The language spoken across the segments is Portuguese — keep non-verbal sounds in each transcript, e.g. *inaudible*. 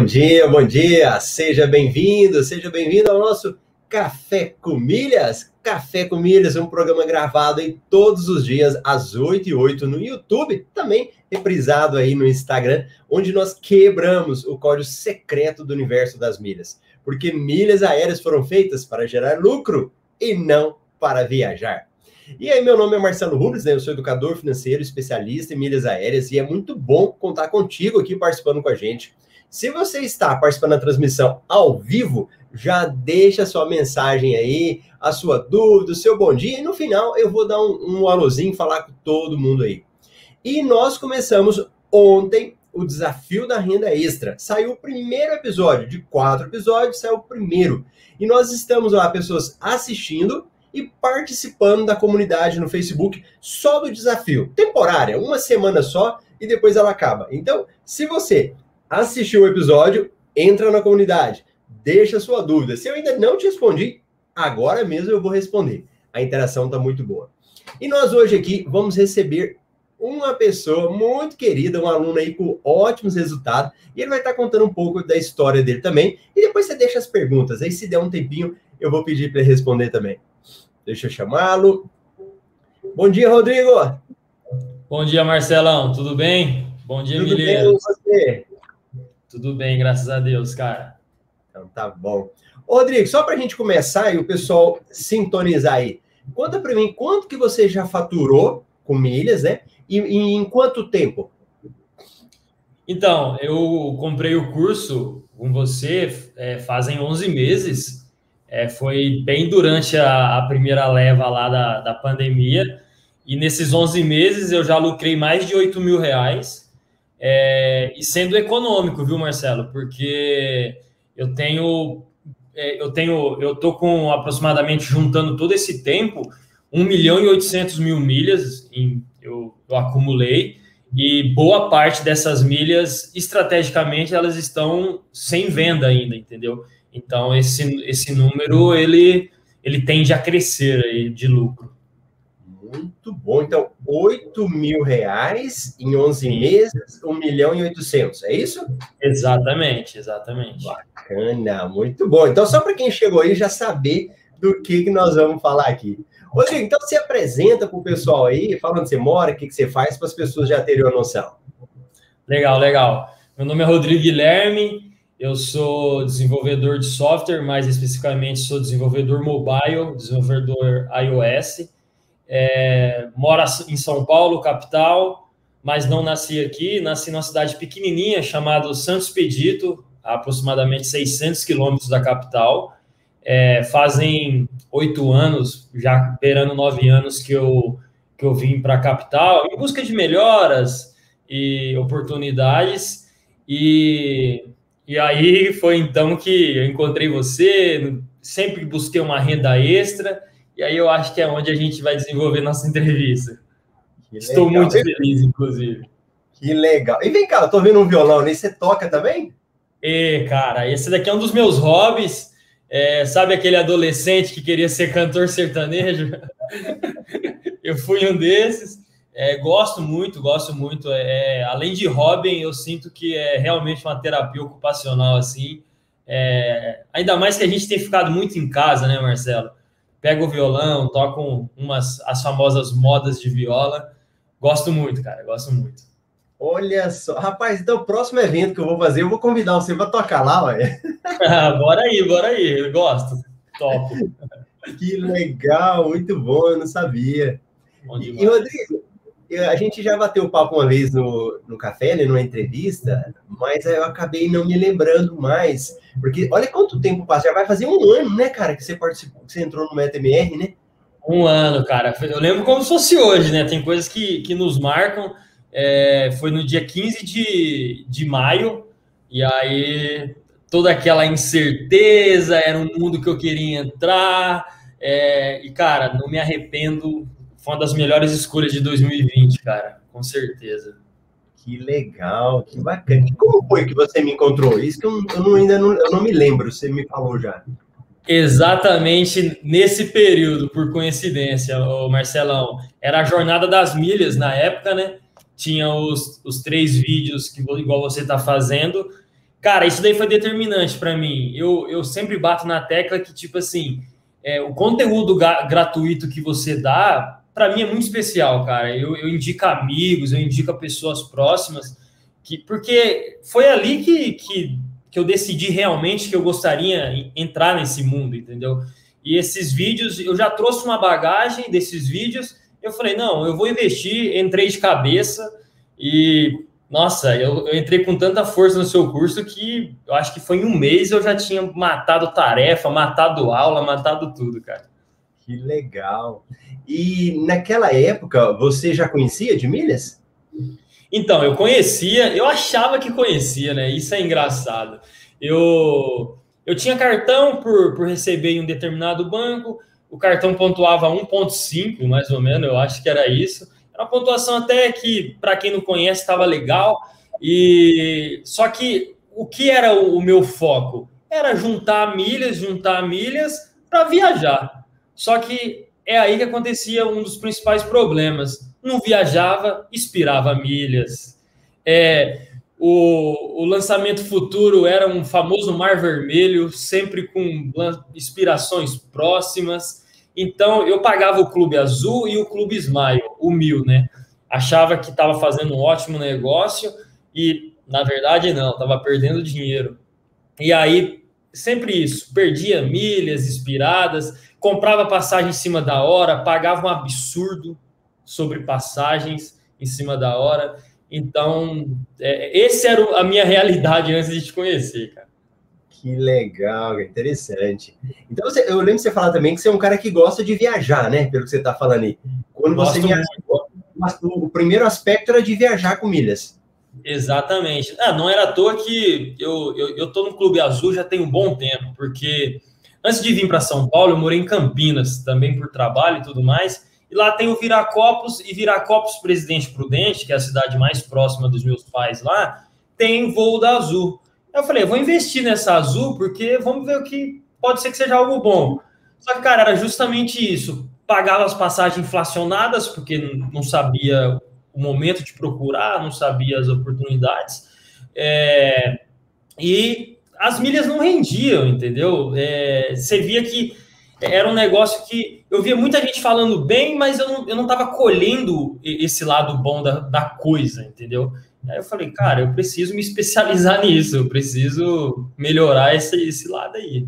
Bom dia, bom dia, seja bem-vindo, seja bem-vindo ao nosso Café com Milhas. Café com Milhas é um programa gravado aí todos os dias, às 8 e 8 no YouTube, também reprisado aí no Instagram, onde nós quebramos o código secreto do universo das milhas. Porque milhas aéreas foram feitas para gerar lucro e não para viajar. E aí, meu nome é Marcelo Rubens, né? Eu sou educador financeiro, especialista em milhas aéreas, e é muito bom contar contigo aqui participando com a gente. Se você está participando da transmissão ao vivo, já deixa sua mensagem aí, a sua dúvida, o seu bom dia, e no final eu vou dar um, um alôzinho, falar com todo mundo aí. E nós começamos ontem o desafio da renda extra. Saiu o primeiro episódio, de quatro episódios, saiu o primeiro. E nós estamos lá, pessoas assistindo e participando da comunidade no Facebook só do desafio. Temporária, uma semana só e depois ela acaba. Então, se você assistiu o episódio, entra na comunidade, deixa sua dúvida. Se eu ainda não te respondi, agora mesmo eu vou responder. A interação está muito boa. E nós hoje aqui vamos receber uma pessoa muito querida, um aluno aí com ótimos resultados, e ele vai estar contando um pouco da história dele também. E depois você deixa as perguntas. Aí, se der um tempinho, eu vou pedir para ele responder também. Deixa eu chamá-lo. Bom dia, Rodrigo. Bom dia, Marcelão. Tudo bem? Bom dia, Tudo Bem, você? Tudo bem, graças a Deus, cara. Então tá bom. Rodrigo, só para a gente começar e o pessoal sintonizar aí, conta para mim quanto que você já faturou com milhas, né? E, e, em quanto tempo? Então, eu comprei o curso com você é, fazem 11 meses. É, foi bem durante a, a, primeira leva lá da, da pandemia. E nesses 11 meses eu já lucrei mais de 8 mil reais. É, e sendo econômico, viu, Marcelo? Porque eu tenho, é, eu tenho, eu tô com aproximadamente juntando todo esse tempo 1 milhão e 800 mil milhas em, eu, eu acumulei e boa parte dessas milhas, estrategicamente, elas estão sem venda ainda, entendeu? Então esse, esse número ele ele tende a crescer aí de lucro. Muito bom. Então, 8 mil reais em 11 meses, 1 milhão e 800, é isso? Exatamente, exatamente. Bacana, muito bom. Então, só para quem chegou aí já saber do que, que nós vamos falar aqui. Rodrigo, então se apresenta para o pessoal aí, fala onde você mora, o que, que você faz, para as pessoas já terem uma noção. Legal, legal. Meu nome é Rodrigo Guilherme, eu sou desenvolvedor de software, mais especificamente sou desenvolvedor mobile, desenvolvedor iOS é, mora em São Paulo, capital, mas não nasci aqui. Nasci numa cidade pequenininha chamada Santos Pedito, a aproximadamente 600 quilômetros da capital. É, fazem oito anos, já beirando nove anos, que eu, que eu vim para a capital em busca de melhoras e oportunidades. E, e aí foi então que eu encontrei você, sempre busquei uma renda extra e aí eu acho que é onde a gente vai desenvolver nossa entrevista. Que Estou legal. muito feliz, inclusive. Que legal. E vem cá, eu tô vendo um violão ali, você toca também? E, cara, esse daqui é um dos meus hobbies. É, sabe aquele adolescente que queria ser cantor sertanejo? *laughs* eu fui um desses. É, gosto muito, gosto muito. É, é, além de hobby, eu sinto que é realmente uma terapia ocupacional, assim. É, ainda mais que a gente tem ficado muito em casa, né, Marcelo? Pego o violão, toco umas as famosas modas de viola. Gosto muito, cara, gosto muito. Olha só, rapaz, então o próximo evento que eu vou fazer, eu vou convidar você para tocar lá, ué. *laughs* bora aí, bora aí, eu gosto, topo. *laughs* que legal, muito bom, eu não sabia. E, Rodrigo, a gente já bateu papo uma vez no, no café, né, numa entrevista, mas eu acabei não me lembrando mais. Porque olha quanto tempo passa, já vai fazer um ano, né, cara, que você participou, que você entrou no MetaMR, né? Um ano, cara. Eu lembro como se fosse hoje, né? Tem coisas que, que nos marcam. É, foi no dia 15 de, de maio, e aí toda aquela incerteza, era um mundo que eu queria entrar. É, e, cara, não me arrependo foi uma das melhores escolhas de 2020, cara, com certeza. Que legal, que bacana. Como foi que você me encontrou? Isso que eu, eu não, ainda não, eu não me lembro, você me falou já. Exatamente nesse período, por coincidência, o Marcelão. Era a jornada das milhas na época, né? Tinha os, os três vídeos que igual você está fazendo. Cara, isso daí foi determinante para mim. Eu, eu sempre bato na tecla que, tipo assim, é, o conteúdo gratuito que você dá, para mim é muito especial, cara. Eu, eu indico amigos, eu indico pessoas próximas, que, porque foi ali que, que, que eu decidi realmente que eu gostaria entrar nesse mundo, entendeu? E esses vídeos, eu já trouxe uma bagagem desses vídeos, eu falei, não, eu vou investir, entrei de cabeça e nossa, eu, eu, entrei com tanta força no seu curso que eu acho que foi em um mês eu já tinha matado tarefa, matado aula, matado tudo, cara. Que legal. E naquela época, você já conhecia de milhas? Então, eu conhecia, eu achava que conhecia, né? Isso é engraçado. Eu, eu tinha cartão por, por receber em um determinado banco, o cartão pontuava 1,5, mais ou menos, eu acho que era isso uma pontuação até que, para quem não conhece, estava legal. E só que o que era o, o meu foco? Era juntar milhas, juntar milhas para viajar. Só que é aí que acontecia um dos principais problemas. Não viajava, expirava milhas. É, o, o, lançamento futuro era um famoso mar vermelho, sempre com inspirações próximas. Então, eu pagava o Clube Azul e o Clube Smile, o mil, né? Achava que estava fazendo um ótimo negócio e, na verdade, não, estava perdendo dinheiro. E aí, sempre isso, perdia milhas expiradas, comprava passagem em cima da hora, pagava um absurdo sobre passagens em cima da hora. Então, é, esse era a minha realidade antes de te conhecer, cara. Que legal, interessante. Então, você, eu lembro de você falar também que você é um cara que gosta de viajar, né? Pelo que você está falando aí. Quando você viaja, o primeiro aspecto era de viajar com milhas. Exatamente. Ah, não era à toa que eu, eu, eu tô no Clube Azul já tem um bom tempo, porque antes de vir para São Paulo, eu morei em Campinas, também por trabalho e tudo mais. E lá tem o Viracopos e Viracopos Presidente Prudente, que é a cidade mais próxima dos meus pais lá, tem voo da Azul. Eu falei, vou investir nessa azul, porque vamos ver o que pode ser que seja algo bom. Só que, cara, era justamente isso. Pagava as passagens inflacionadas, porque não sabia o momento de procurar, não sabia as oportunidades. É, e as milhas não rendiam, entendeu? É, você via que era um negócio que eu via muita gente falando bem, mas eu não, eu não tava colhendo esse lado bom da, da coisa, entendeu? Aí eu falei, cara, eu preciso me especializar *laughs* nisso, eu preciso melhorar esse, esse lado aí.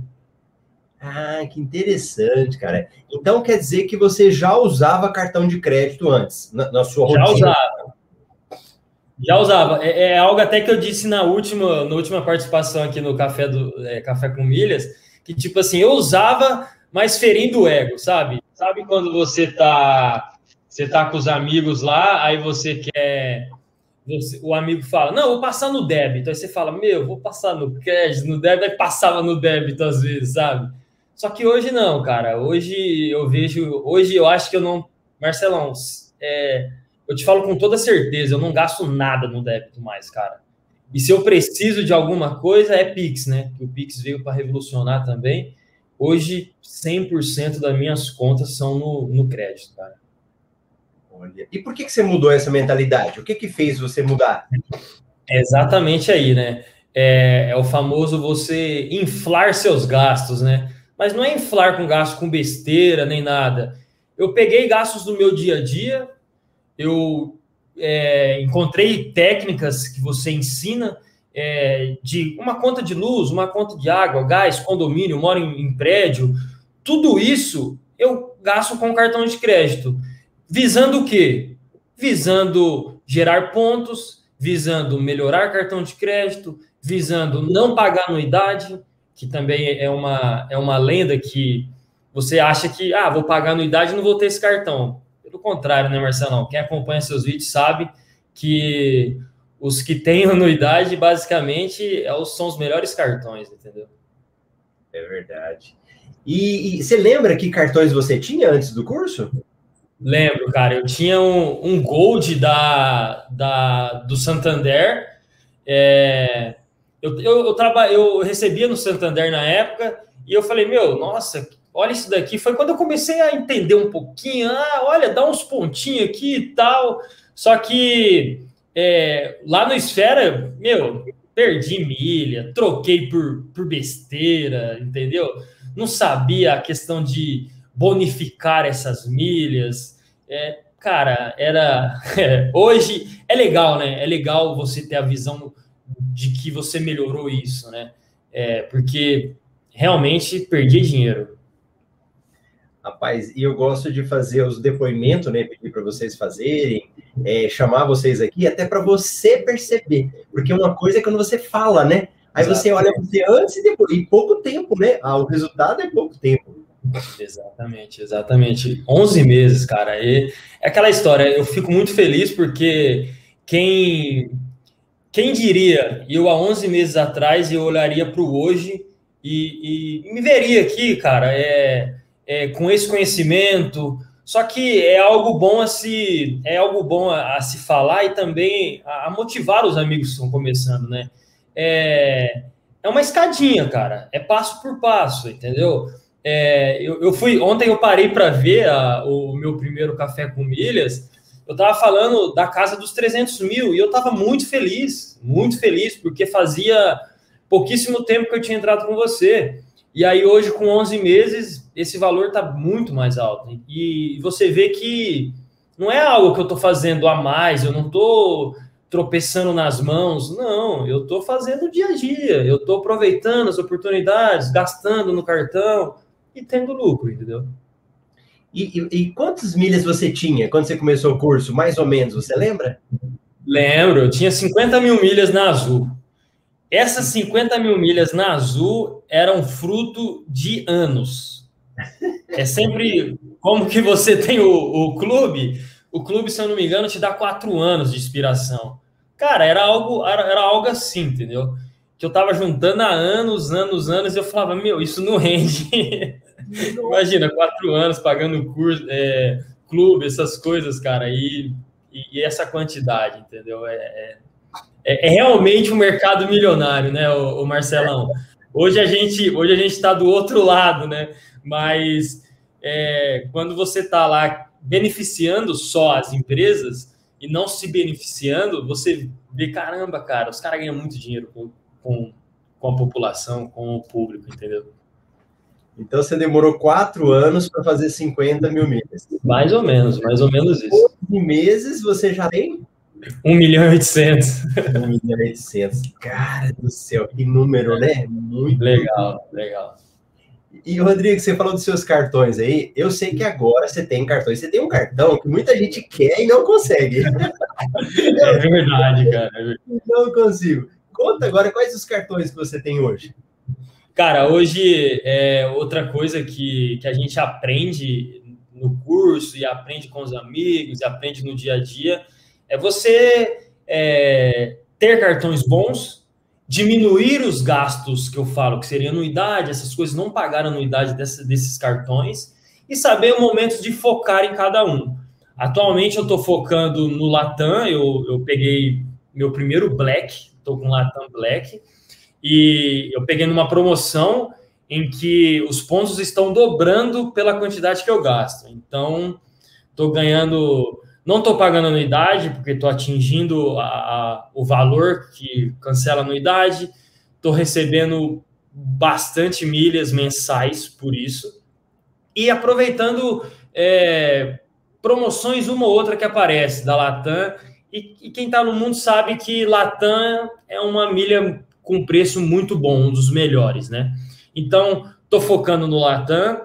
Ah, que interessante, cara. Então quer dizer que você já usava cartão de crédito antes, na, na sua rotina? Já usava. Já usava. É, é, algo até que eu disse na última, na última participação aqui no Café, do, é, Café com Milhas, que tipo assim, eu usava, mas ferindo o ego, sabe? Sabe quando você tá, você tá com os amigos lá, aí você quer você, o amigo fala, não, vou passar no débito. Aí você fala, meu, vou passar no crédito, no débito, aí passava no débito às vezes, sabe? Só que hoje não, cara. Hoje eu vejo, hoje eu acho que eu não. Marcelão, é, eu te falo com toda certeza, eu não gasto nada no débito mais, cara. E se eu preciso de alguma coisa, é Pix, né? Que o Pix veio para revolucionar também. Hoje, 100% das minhas contas são no, no crédito, cara. Olha, e por que, que você mudou essa mentalidade? O que, que fez você mudar? É exatamente aí, né? É, é, o famoso você inflar seus gastos, né? Mas não é inflar com gasto com besteira nem nada. Eu peguei gastos do meu dia a dia, eu é, encontrei técnicas que você ensina é, de uma conta de luz, uma conta de água, gás, condomínio, moro em, em prédio, tudo isso eu gasto com cartão de crédito. Visando o quê? Visando gerar pontos, visando melhorar cartão de crédito, visando não pagar anuidade, que também é uma, é uma lenda que você acha que, ah, vou pagar anuidade e não vou ter esse cartão. Pelo contrário, né, Marcelão? Quem acompanha seus vídeos sabe que os que têm *laughs* anuidade, basicamente, é são os melhores cartões, entendeu? É verdade. E, e, você lembra que cartões você tinha antes do curso? Lembro, cara. Eu tinha um, um Gold da, da, do Santander. É, eu, eu, eu, traba, eu recebia no Santander na época e eu falei, meu, nossa, olha isso daqui. Foi quando eu comecei a entender um pouquinho. Ah, olha, dá uns pontinhos aqui e tal. Só que é, lá no Esfera, meu, perdi milha, troquei por, por besteira, entendeu? Não sabia a questão de bonificar essas milhas. É, cara, era. É, *laughs* hoje é legal, né? É legal você ter a visão de que você melhorou isso, né? É, porque realmente perdi dinheiro. Rapaz, e eu gosto de fazer os depoimentos, né? Pedir para vocês fazerem, é, chamar vocês aqui, até para você perceber. Porque uma coisa é quando você fala, né? Aí Exato. você olha você antes e depois, e pouco tempo, né? Ah, o resultado é pouco tempo. Exatamente, exatamente. 11 meses, cara. E é aquela história, eu fico muito feliz porque quem quem diria, eu há 11 meses atrás eu olharia para o hoje e, e, me veria aqui, cara, é, é, com esse conhecimento. Só que é algo bom a se é algo bom a, a se falar e também a, a, motivar os amigos que estão começando, né? É, é uma escadinha, cara. É passo por passo, entendeu? É, eu, eu, fui ontem eu parei para ver a, o meu primeiro café com milhas. Eu estava falando da casa dos 300 mil e eu estava muito feliz, muito feliz porque fazia pouquíssimo tempo que eu tinha entrado com você. E aí hoje, com 11 meses, esse valor está muito mais alto. E você vê que não é algo que eu estou fazendo a mais, eu não estou tropeçando nas mãos, não, eu estou fazendo dia a dia, eu estou aproveitando as oportunidades, gastando no cartão e tendo lucro, entendeu? E, e, e quantas milhas você tinha quando você começou o curso, mais ou menos, você lembra? Lembro, eu tinha 50 mil milhas na Azul. Essas 50 mil milhas na Azul eram fruto de anos. É sempre como que você tem o, o clube. O clube, se eu não me engano, te dá quatro anos de inspiração. Cara, era algo, era, era algo assim, entendeu? Que eu tava juntando há anos, anos, anos, e eu falava, meu, isso não rende. *laughs* Imagina, quatro anos pagando curso, é, clube, essas coisas, cara, e, e essa quantidade, entendeu? É, é é, realmente um mercado milionário, né, o, o Marcelão? Hoje a gente hoje a gente está do outro lado, né? Mas é, quando você está lá beneficiando só as empresas e não se beneficiando, você vê, caramba, cara, os caras ganham muito dinheiro com, com, com a população, com o público, entendeu? Então você demorou quatro anos para fazer 50 mil milhas. Mais ou menos, mais ou menos isso. Em meses você já tem 1 milhão e 800. 1 milhão e 800. Cara do céu, que número, né? Muito legal, legal. E, Rodrigo, você falou dos seus cartões aí. Eu sei que agora você tem cartões. Você tem um cartão que muita gente quer e não consegue. *laughs* É verdade, cara. É não consigo. Conta agora quais os cartões que você tem hoje. Cara, hoje é outra coisa que, que a gente aprende no curso e aprende com os amigos e aprende no dia a dia é você é, ter cartões bons, diminuir os gastos que eu falo, que seria anuidade, essas coisas, não pagar anuidade dessa, desses cartões, e saber o momento de focar em cada um. Atualmente eu estou focando no Latam, eu, eu peguei meu primeiro Black, estou com Latam Black, e eu peguei numa promoção em que os pontos estão dobrando pela quantidade que eu gasto. Então, estou ganhando não estou pagando anuidade, porque estou atingindo a, a, o valor que cancela a anuidade. Estou recebendo bastante milhas mensais por isso. E aproveitando é, promoções, uma ou outra que aparece da Latam. E, e quem está no mundo sabe que Latam é uma milha com preço muito bom, um dos melhores, né? Então, estou focando no Latam.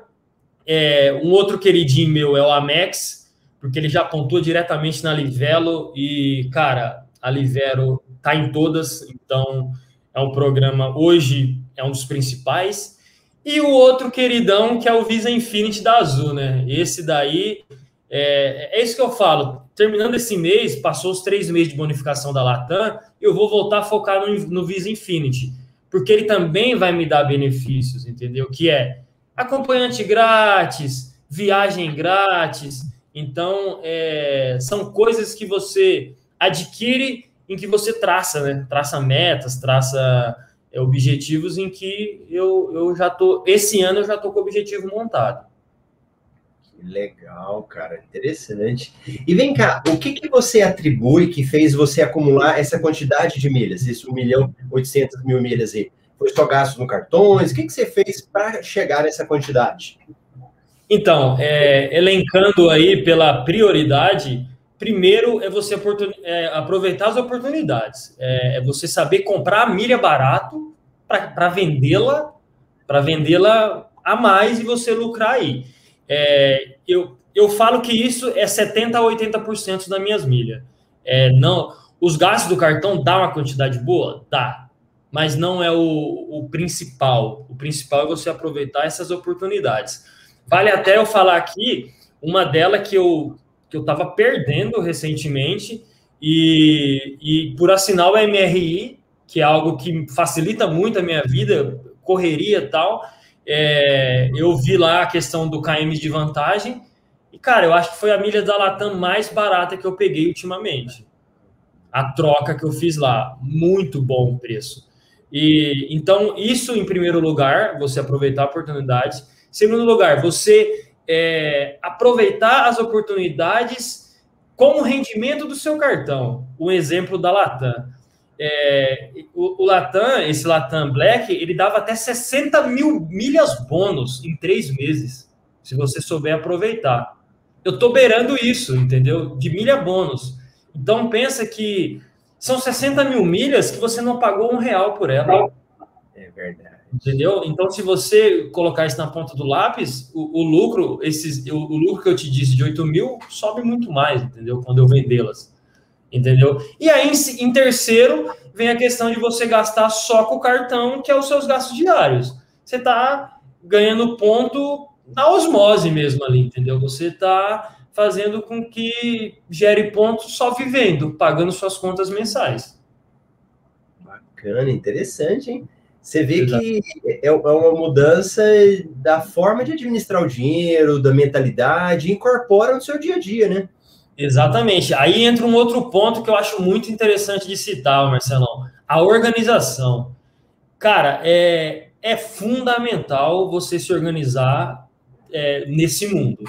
É, um outro queridinho meu é o Amex porque ele já apontou diretamente na Livelo e, cara, a Livelo tá em todas, então é um programa, hoje é um dos principais. E o outro queridão, que é o Visa Infinity da Azul, né? Esse daí, é, é isso que eu falo. Terminando esse mês, passou os três meses de bonificação da Latam, eu vou voltar a focar no, no Visa Infinity, porque ele também vai me dar benefícios, entendeu? Que é acompanhante grátis, viagem grátis, então, é, são coisas que você adquire em que você traça, né? Traça metas, traça é, objetivos em que eu, eu já tô. Esse ano eu já tô com o objetivo montado. Legal, cara, interessante. E vem cá, o que, que você atribui que fez você acumular essa quantidade de milhas, esse 1 milhão 800 mil milhas aí? Foi só gasto no cartões? O que, que você fez para chegar nessa quantidade? Então, é, elencando aí pela prioridade, primeiro é você é, aproveitar as oportunidades. É, é, você saber comprar a milha barato para vendê-la, para vendê-la a mais e você lucrar aí. É, eu, eu falo que isso é 70% a 80% das minhas milhas. É, não, os gastos do cartão dá uma quantidade boa? Dá. Mas não é o, o principal. O principal é você aproveitar essas oportunidades. Vale até eu falar aqui uma delas que eu que eu estava perdendo recentemente e, e por assinar o MRI, que é algo que facilita muito a minha vida, correria e tal, é, eu vi lá a questão do KM de vantagem. E, cara, eu acho que foi a milha da Latam mais barata que eu peguei ultimamente. A troca que eu fiz lá. Muito bom o preço. E então, isso em primeiro lugar, você aproveitar oportunidades. Segundo lugar, você é, aproveitar as oportunidades com o rendimento do seu cartão. O exemplo da Latam. É, o, o, Latam, esse Latam Black, ele dava até 60 mil milhas bônus em três meses, se você souber aproveitar. Eu tô beirando isso, entendeu? De milha bônus. Então pensa que são 60 mil milhas que você não pagou um real por ela. É verdade. Entendeu? Então, se você colocar isso na ponta do lápis, o, o lucro, esses, o, o, lucro que eu te disse de 8 mil sobe muito mais, entendeu? Quando eu vendê-las entendeu? E aí, em terceiro, vem a questão de você gastar só com o cartão, que é os seus gastos diários. Você está ganhando ponto na osmose mesmo ali, entendeu? Você está fazendo com que gere pontos só vivendo, pagando suas contas mensais. Bacana, interessante, hein? Você vê Exato. que é, é uma mudança da forma de administrar o dinheiro, da mentalidade, incorpora no seu dia a dia, né? Exatamente. Aí entra um outro ponto que eu acho muito interessante de citar, Marcelão: a organização. Cara, é, é fundamental você se organizar é, nesse mundo.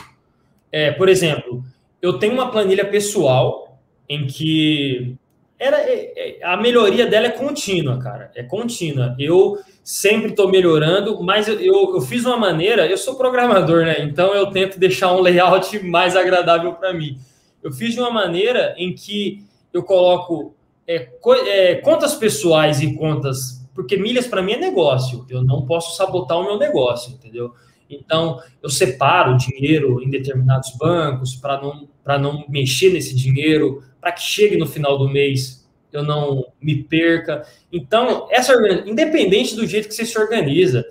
É, por exemplo, eu tenho uma planilha pessoal em que era, é, é, a melhoria dela é contínua, cara. É contínua. Eu sempre estou melhorando, mas eu, eu, eu, fiz uma maneira. Eu sou programador, né? Então eu tento deixar um layout *laughs* mais agradável para mim. Eu fiz de uma maneira em que eu coloco é, co é, contas pessoais e contas, porque milhas para mim é negócio. Eu não posso sabotar o meu negócio, entendeu? Então, eu separo dinheiro em determinados bancos para não, não mexer nesse dinheiro, para que chegue no final do mês eu não me perca. Então, essa independente do jeito que você se organiza,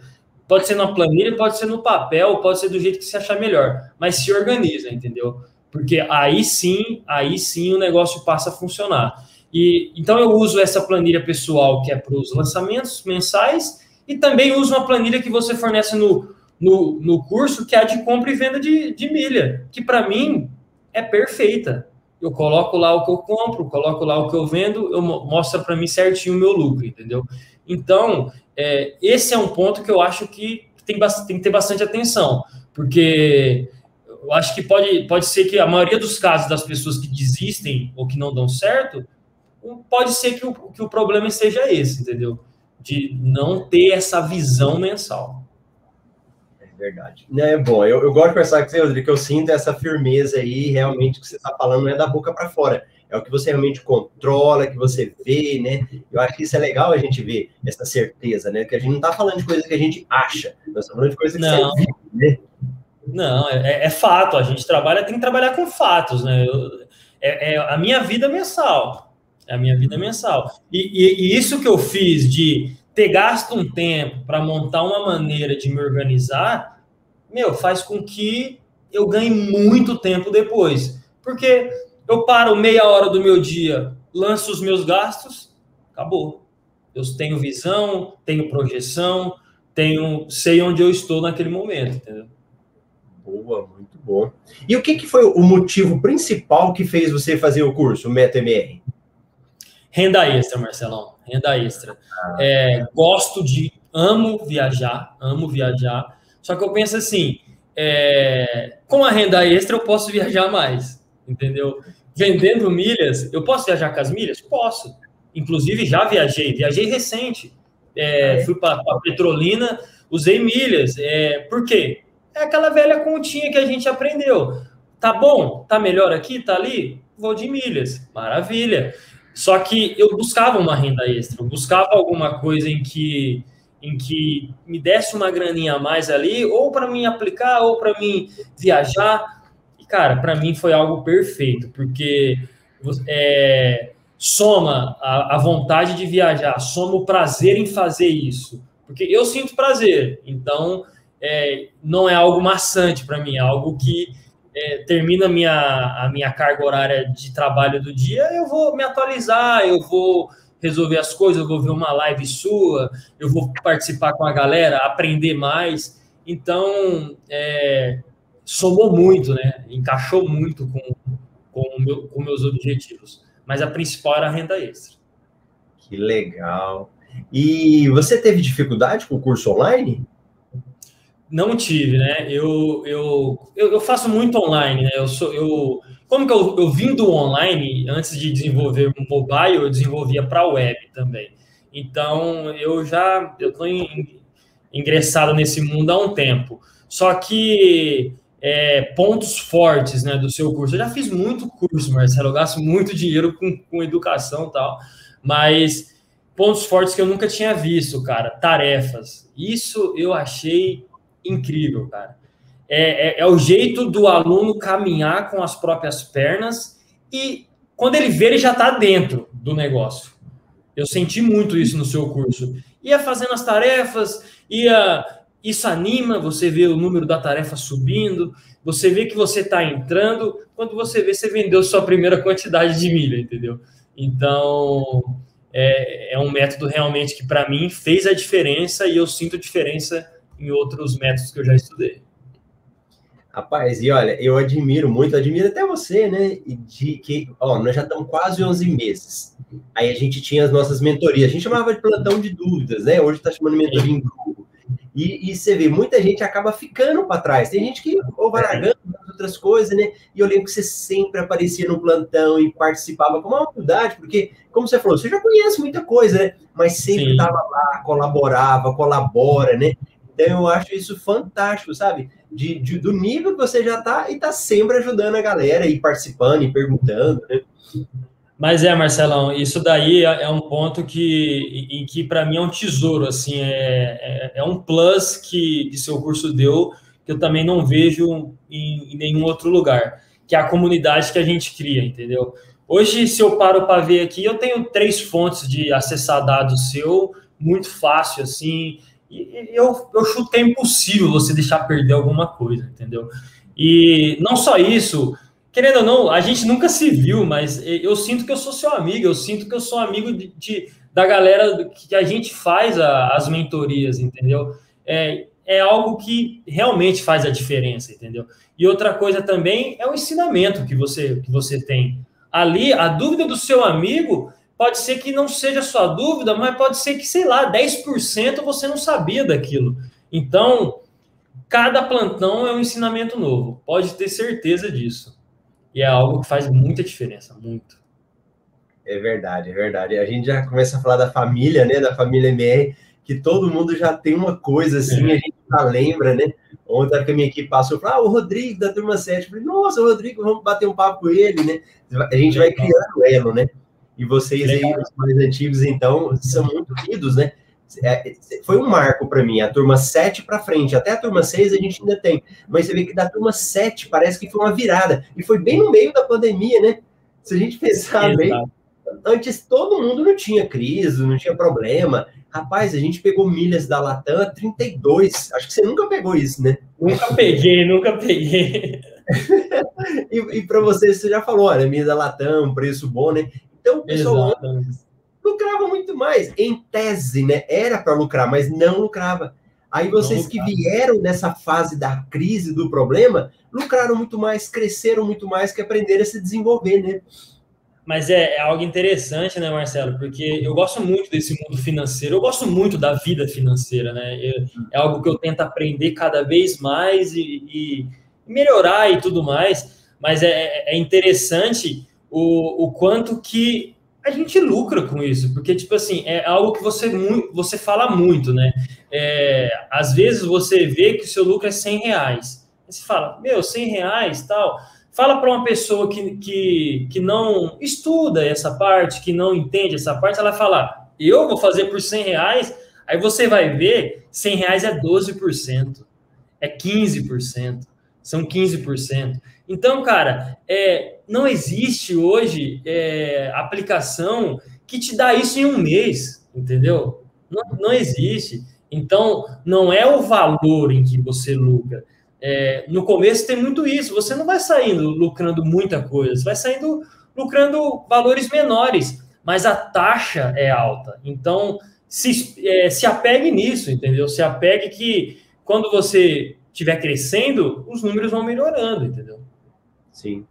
pode ser na planilha, pode ser no papel, pode ser do jeito que você achar melhor, mas se organiza, entendeu? porque aí sim, aí sim o negócio passa a funcionar. E então eu uso essa planilha pessoal que é para os lançamentos mensais e também uso uma planilha que você fornece no, no, no curso, que é a de compra e venda de, de milha, que para mim é perfeita. Eu coloco lá o que eu compro, coloco lá o que eu vendo, eu mostra para mim certinho o meu lucro, entendeu? Então, é, esse é um ponto que eu acho que tem, tem que ter bastante atenção, porque eu acho que pode, pode ser que a maioria dos casos das pessoas que desistem ou que não dão certo, pode ser que o, que o problema seja esse, entendeu? De não ter essa visão mensal. É verdade. É bom, eu, eu gosto de conversar com você, Rodrigo, que eu sinto essa firmeza aí, realmente, que você está falando não é da boca para fora. É o que você realmente controla, que você vê, né? Eu acho que isso é legal a gente ver essa certeza, né? Que a gente não está falando de coisa que a gente acha, nós estamos falando de coisa que não. você vive, né? Não, é, é, fato. A gente trabalha, tem que trabalhar com fatos, né? Eu, é, é, a minha vida mensal. É a minha vida mensal. E, e, e isso que eu fiz de ter gasto um tempo para montar uma maneira de me organizar, meu, faz com que eu ganhe muito tempo depois. Porque eu paro meia hora do meu dia, lanço os meus gastos, acabou. Eu tenho visão, tenho projeção, tenho, sei onde eu estou naquele momento, entendeu? Boa, muito bom. E o que, que foi o motivo principal que fez você fazer o curso, o MetaMR? Renda extra, Marcelão. Renda extra. É, gosto de. Amo viajar, amo viajar. Só que eu penso assim: é, com a renda extra eu posso viajar mais, entendeu? Vendendo milhas, eu posso viajar com as milhas? Posso. Inclusive já viajei, viajei recente. É. Fui para Petrolina, usei milhas. É, por quê? É aquela velha continha que a gente aprendeu. Tá bom? Tá melhor aqui? Tá ali? Vou de milhas. Maravilha. Só que eu buscava uma renda extra, eu buscava alguma coisa em que em que me desse uma graninha a mais ali, ou para mim aplicar, ou para mim viajar. E, cara, para mim foi algo perfeito, porque é, soma a, a, vontade de viajar, soma o prazer em fazer isso. Porque eu sinto prazer, então é, não é algo maçante para mim, é algo que é, termina a minha, a minha carga horária de trabalho do dia, eu vou me atualizar, eu vou resolver as coisas, eu vou ver uma live sua, eu vou participar com a galera, aprender mais. Então, é, somou muito, né? Encaixou muito com, com, meu, com meus objetivos. Mas a principal era a renda extra. Que legal. E você teve dificuldade com o curso online? Não tive, né? Eu, eu, eu, eu, faço muito online, né? Eu sou, eu, como que eu, eu vim do online, antes de desenvolver um mobile, eu desenvolvia para web também. Então, eu já estou ingressado nesse mundo há um tempo. Só que é, pontos fortes né, do seu curso. Eu já fiz muito curso, Marcelo, eu gasto muito dinheiro com, com educação e tal, mas pontos fortes que eu nunca tinha visto, cara, tarefas. Isso eu achei incrível, cara. É, é, é, o jeito do aluno caminhar com as próprias pernas e quando ele vê, ele já está dentro do negócio. Eu senti muito isso no seu curso. Ia fazendo as tarefas, ia. Isso anima, você vê o número da tarefa subindo, você vê que você está entrando, quando você vê, você vendeu sua primeira quantidade de milha, entendeu? Então, é, é um método realmente que, para mim, fez a diferença e eu sinto diferença em outros métodos que eu já estudei. Rapaz, e olha, eu admiro muito, admiro até você, né? De que, ó, nós já estamos quase 11 meses. Aí a gente tinha as nossas mentorias, a gente chamava de plantão de dúvidas, né? Hoje está chamando mentoria em grupo. E, e, você vê, muita gente acaba ficando para trás. Tem gente que ou vai largando outras coisas, né? E eu lembro que você sempre aparecia no plantão e participava com uma humildade, porque, como você falou, você já conhece muita coisa, né? Mas sempre estava lá, colaborava, colabora, né? Então eu acho isso fantástico, sabe? De, de do nível que você já está e tá sempre ajudando a galera e participando e perguntando, né? Mas é, Marcelão, isso daí é, é um ponto que, em que para mim é um tesouro, assim, é, é, é, um plus que, que seu curso deu que eu também não vejo em, em nenhum outro lugar, que é a comunidade que a gente cria, entendeu? Hoje, se eu paro para ver aqui, eu tenho três fontes de acessar dados seu, muito fácil, assim, e eu, eu é impossível você deixar perder alguma coisa, entendeu? E não só isso, querendo ou não, a gente nunca se viu, mas eu sinto que eu sou seu amigo, eu sinto que eu sou amigo de, de da galera que a gente faz a, as mentorias, entendeu? É, é algo que realmente faz a diferença, entendeu? E outra coisa também é o ensinamento que você, que você tem. Ali, a dúvida do seu amigo pode ser que não seja sua dúvida, mas pode ser que, sei lá, 10% você não sabia daquilo. Então, cada plantão é um ensinamento novo, pode ter certeza disso. E é algo que faz muita diferença, muito. É verdade, é verdade. A gente já começa a falar da família, né, da família MR, que todo mundo já tem uma coisa assim, é. a gente já lembra, né? Ontem que a minha equipe passou, falou, ah, o Rodrigo da turma 7. Eu falei, nossa, o Rodrigo, vamos bater um papo com ele, né? A gente vai criando elo, né? E vocês aí, os mais antigos, então, são muito unidos, né? É, foi um marco para mim, a turma 7 para frente, até a turma 6 a gente ainda tem, mas você vê que da turma 7 parece que foi uma virada, e foi bem no meio da pandemia, né? Se a gente pensar bem, antes todo mundo não tinha crise, não tinha problema. Rapaz, a gente pegou milhas da Latam a 32, acho que você nunca pegou isso, né? Nunca *laughs* peguei, nunca peguei. *laughs* e, e para você, você já falou, olha, milha da Latam, preço bom, né? Então, o pessoal lucrava muito mais. Em tese, né? Era para lucrar, mas não lucrava. Aí vocês que vieram nessa fase da crise, do problema, lucraram muito mais, cresceram muito mais, que aprenderam a se desenvolver, né? mas é, é, algo interessante, né, Marcelo? Porque eu gosto muito desse mundo financeiro, eu gosto muito da vida financeira, né? Eu, é algo que eu tento aprender cada vez mais e, e melhorar e tudo mais, mas é, é interessante o, o quanto que a gente lucra com isso, porque, tipo assim, é algo que você, você fala muito, né? É, às vezes você vê que o seu lucro é 100 reais. Você fala, meu, 100 reais tal. Fala para uma pessoa que, que, que não estuda essa parte, que não entende essa parte, ela vai falar, eu vou fazer por 100 reais, aí você vai ver, 100 reais é 12%, é 15%, são 15%. Então, cara, é, não existe hoje é, aplicação que te dá isso em um mês, entendeu? Não, não existe. Então, não é o valor em que você lucra. É, no começo tem muito isso. Você não vai saindo lucrando muita coisa, você vai saindo lucrando valores menores, mas a taxa é alta. Então, se, é, se apegue nisso, entendeu? Se apegue que quando você estiver crescendo, os números vão melhorando, entendeu? Sim.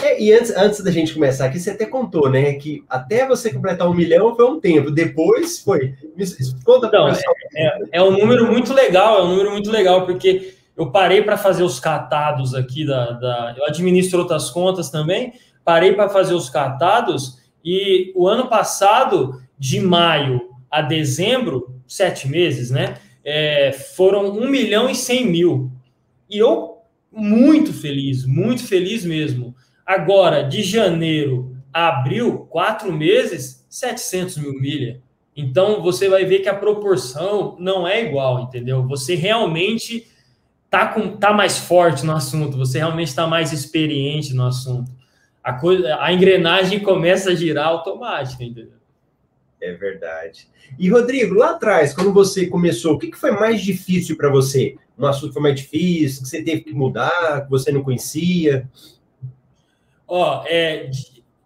É, e antes, antes da gente começar aqui, você até contou, né? Que até você completar um milhão foi um tempo. Depois foi. Conta Não, é, é, é, um número muito legal, é um número muito legal, porque eu parei para fazer os catados aqui da, da. Eu administro outras contas também, parei para fazer os catados, e o ano passado, de maio a dezembro, sete meses, né? É, foram 1 milhão e 100 mil. E eu muito feliz, muito feliz mesmo. Agora, de janeiro a abril, quatro meses, 700 mil milha. Então, você vai ver que a proporção não é igual, entendeu? Você realmente tá, com, tá mais forte no assunto, você realmente está mais experiente no assunto. A, coisa, a engrenagem começa a girar automática, entendeu? É verdade. E, Rodrigo, lá atrás, quando você começou, o que, foi mais difícil para você? Um assunto foi mais difícil, que você teve que mudar, que você não conhecia? Ó, oh, é,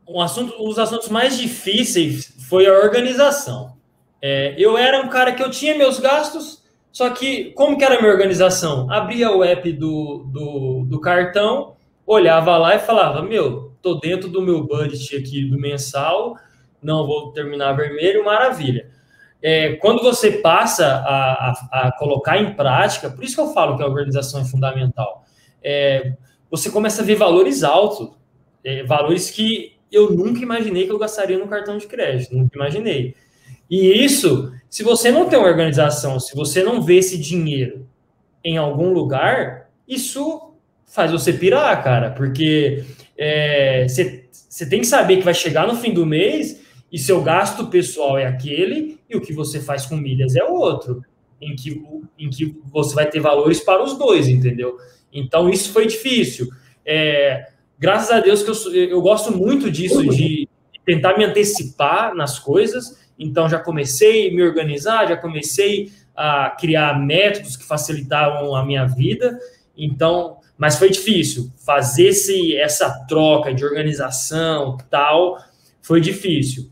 um assunto, os assuntos mais difíceis foi a organização. É, eu era um cara que eu tinha meus gastos, só que como que era a minha organização? Abria o app do, do, do cartão, olhava lá e falava, meu, tô dentro do meu budget aqui do mensal, não vou terminar vermelho, maravilha. É, quando você passa a, a, a, colocar em prática, por isso que eu falo que a organização é fundamental, é, você começa a ver valores altos, é, valores que eu nunca imaginei que eu gastaria no cartão de crédito, nunca imaginei. E isso, se você não tem uma organização, se você não vê esse dinheiro em algum lugar, isso faz você pirar, cara, porque é, você tem que saber que vai chegar no fim do mês e seu gasto pessoal é aquele e o que você faz com milhas é outro, em que, em que você vai ter valores para os dois, entendeu? Então, isso foi difícil. É, graças a Deus que eu, eu gosto muito disso, de tentar me antecipar nas coisas. Então, já comecei a me organizar, já comecei a criar métodos que facilitavam a minha vida. Então, mas foi difícil fazer esse, essa troca de organização tal, foi difícil.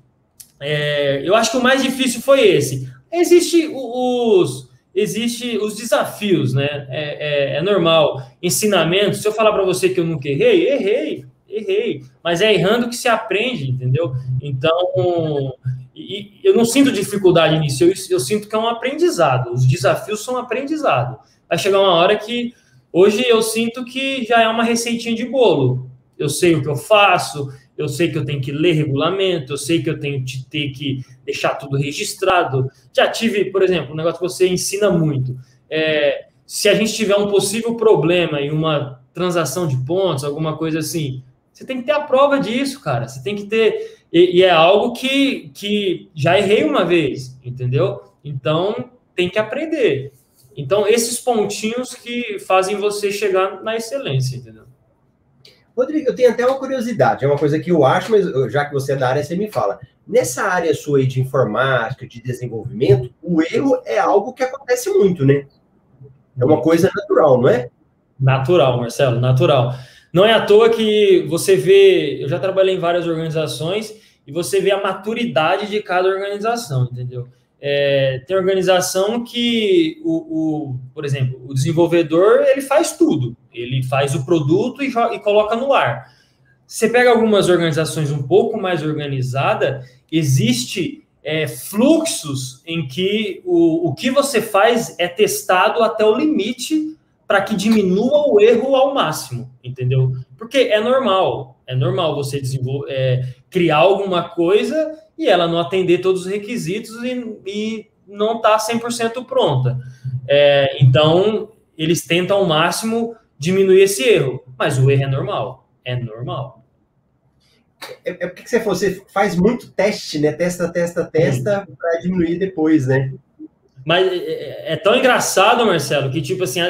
É, eu acho que o mais difícil foi esse. Existe os, existe os desafios, né? É, é, é normal. Ensinamento. Se eu falar para você que eu nunca errei, errei, errei. Mas é errando que se aprende, entendeu? Então, e, eu não sinto dificuldade nisso. Eu, eu sinto que é um aprendizado. Os desafios são aprendizado. Vai chegar uma hora que hoje eu sinto que já é uma receitinha de bolo. Eu sei o que eu faço, eu sei que eu tenho que ler regulamento, eu sei que eu tenho que ter que deixar tudo registrado. Já tive, por exemplo, um negócio que você ensina muito. É, se a gente tiver um possível problema em uma transação de pontos, alguma coisa assim, você tem que ter a prova disso, cara. Você tem que ter. E, e é algo que, que já errei uma vez, entendeu? Então tem que aprender. Então, esses pontinhos que fazem você chegar na excelência, entendeu? Rodrigo, eu tenho até uma curiosidade, é uma coisa que eu acho, mas já que você é da área, você me fala. Nessa área sua aí de informática, de desenvolvimento, o erro é algo que acontece muito, né? É uma coisa natural, não é? Natural, Marcelo, natural. Não é à toa que você vê, eu já trabalhei em várias organizações e você vê a maturidade de cada organização, entendeu? É, tem organização que, o, o, por exemplo, o desenvolvedor ele faz tudo, ele faz o produto e, e coloca no ar. você pega algumas organizações um pouco mais organizadas, existe é, fluxos em que o, o que você faz é testado até o limite para que diminua o erro ao máximo, entendeu? Porque é normal, é normal você desenvolver, é, criar alguma coisa e ela não atender todos os requisitos e, e não está 100% pronta. É, então, eles tentam ao máximo diminuir esse erro, mas o erro é normal, é normal. É, é porque você, você faz muito teste, né? Testa, testa, testa, para diminuir depois, né? Mas é, é, é, tão engraçado, Marcelo, que tipo assim,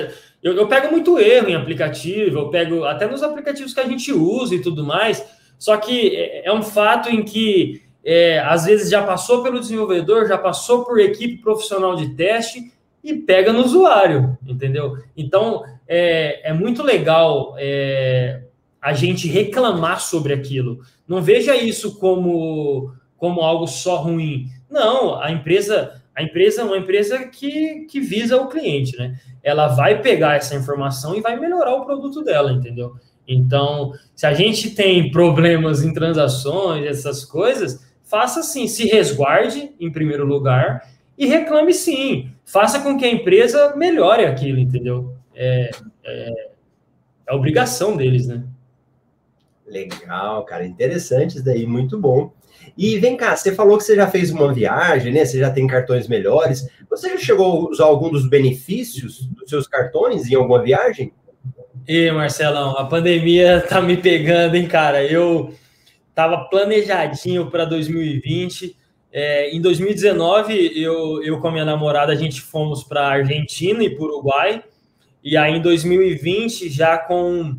eu, eu, pego muito erro em aplicativo, eu pego até nos aplicativos que a gente usa e tudo mais. Só que é, é um fato em que é, às vezes já passou pelo desenvolvedor, já passou por equipe profissional de teste e pega no usuário, entendeu? Então é, é muito legal é, a gente reclamar sobre aquilo. Não veja isso como, como algo só ruim. Não, a empresa, a empresa é uma empresa que, que visa o cliente, né? Ela vai pegar essa informação e vai melhorar o produto dela, entendeu? Então, se a gente tem problemas em transações, essas coisas, faça sim, se resguarde em primeiro lugar e reclame sim. Faça com que a empresa melhore aquilo, entendeu? É, é, é obrigação deles, né? Legal, cara, interessante isso daí, muito bom. E vem cá, você falou que você já fez uma viagem, né? Você já tem cartões melhores. Você já chegou a usar algum dos benefícios dos seus cartões em alguma viagem? E Marcelão, a pandemia tá me pegando, hein, cara? Eu tava planejadinho para 2020. É, em 2019, eu, eu com a minha namorada, a gente fomos para Argentina e para Uruguai. E aí, em 2020, já com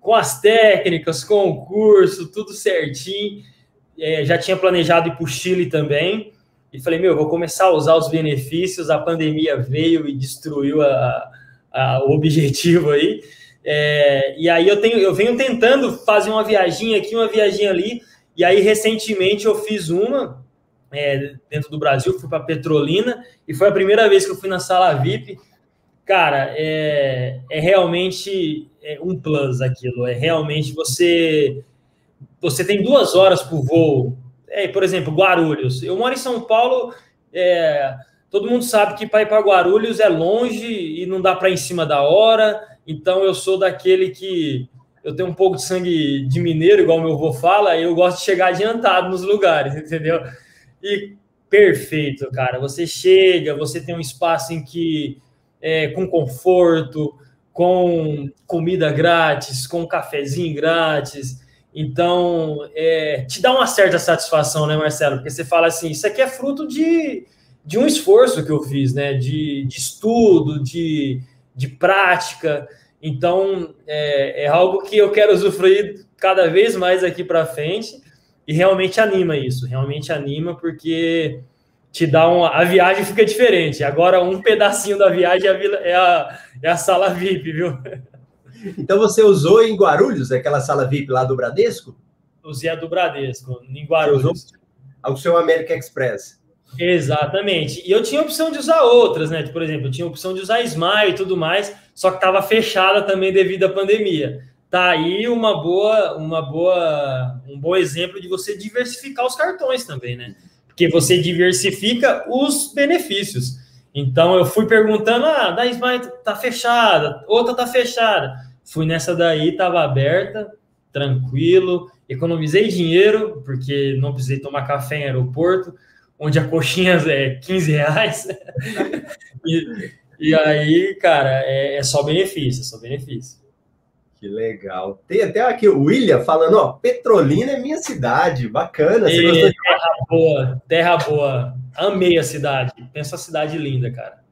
com as técnicas, com o curso, tudo certinho. É, já tinha planejado ir para o Chile também. E falei, meu, vou começar a usar os benefícios. A pandemia veio e destruiu a, a, o objetivo aí. É, e aí eu, tenho, eu venho tentando fazer uma viagem aqui, uma viagem ali. E aí, recentemente, eu fiz uma é, dentro do Brasil, fui para Petrolina, e foi a primeira vez que eu fui na sala VIP. Cara, é, é realmente é um plus aquilo. É realmente você você tem duas horas por voo. É, por exemplo, Guarulhos. Eu moro em São Paulo. É, todo mundo sabe que para ir para Guarulhos é longe e não dá para ir em cima da hora. Então eu sou daquele que eu tenho um pouco de sangue de mineiro, igual meu avô fala. Eu gosto de chegar adiantado nos lugares, *laughs* entendeu? E perfeito, cara. Você chega, você tem um espaço em que é, com conforto, com comida grátis, com cafezinho grátis. Então, é, te dá uma certa satisfação, né, Marcelo? Porque você fala assim, isso aqui é fruto de, de um esforço que eu fiz, né? De, de estudo, de, de prática. Então, é, é algo que eu quero usufruir cada vez mais aqui para frente e realmente anima isso, realmente anima, porque te dá uma. A viagem fica diferente. Agora, um pedacinho da viagem é a, é a, é a sala VIP, viu? Então você usou em Guarulhos aquela sala VIP lá do Bradesco? Usei a do Bradesco, em Guarulhos. Ao seu American Express. Exatamente. E eu tinha opção de usar outras, né? Por exemplo, eu tinha opção de usar Smile e tudo mais, só que estava fechada também devido à pandemia. Tá aí uma boa, uma boa, um bom exemplo de você diversificar os cartões também, né? porque você diversifica os benefícios. Então eu fui perguntando, ah, da Smile tá fechada, outra tá fechada. Fui nessa daí, tava aberta, tranquilo, economizei dinheiro, porque não precisei tomar café em aeroporto, onde a coxinha *laughs* é 15 reais. *laughs* e, e, aí, cara, é, é só benefício, é só benefício. Que legal. Tem até aqui o William falando, ó, Petrolina é minha cidade, bacana. Você e, de... Terra boa, terra boa. Amei a cidade. Pensa a cidade linda, cara.